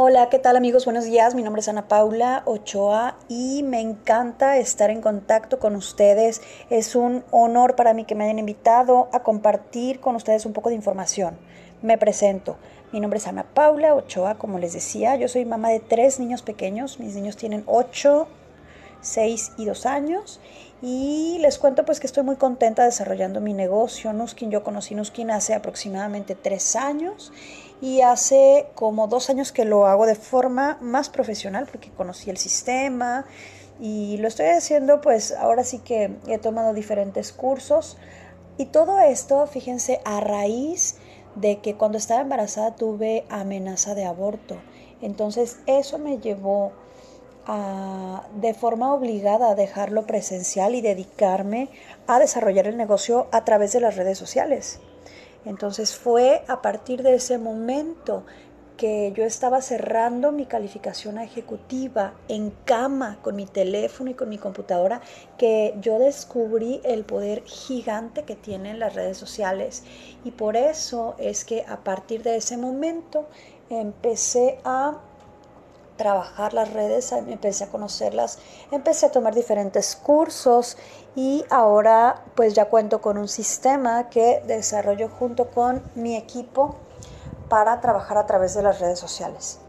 Hola, ¿qué tal amigos? Buenos días. Mi nombre es Ana Paula Ochoa y me encanta estar en contacto con ustedes. Es un honor para mí que me hayan invitado a compartir con ustedes un poco de información. Me presento. Mi nombre es Ana Paula Ochoa, como les decía. Yo soy mamá de tres niños pequeños. Mis niños tienen 8, 6 y 2 años. Y les cuento pues que estoy muy contenta desarrollando mi negocio. Nuskin, yo conocí Nuskin hace aproximadamente 3 años y hace como dos años que lo hago de forma más profesional porque conocí el sistema y lo estoy haciendo pues ahora sí que he tomado diferentes cursos y todo esto, fíjense, a raíz de que cuando estaba embarazada tuve amenaza de aborto. Entonces eso me llevó de forma obligada a dejarlo presencial y dedicarme a desarrollar el negocio a través de las redes sociales. Entonces fue a partir de ese momento que yo estaba cerrando mi calificación ejecutiva en cama con mi teléfono y con mi computadora, que yo descubrí el poder gigante que tienen las redes sociales. Y por eso es que a partir de ese momento empecé a trabajar las redes, empecé a conocerlas, empecé a tomar diferentes cursos y ahora pues ya cuento con un sistema que desarrollo junto con mi equipo para trabajar a través de las redes sociales.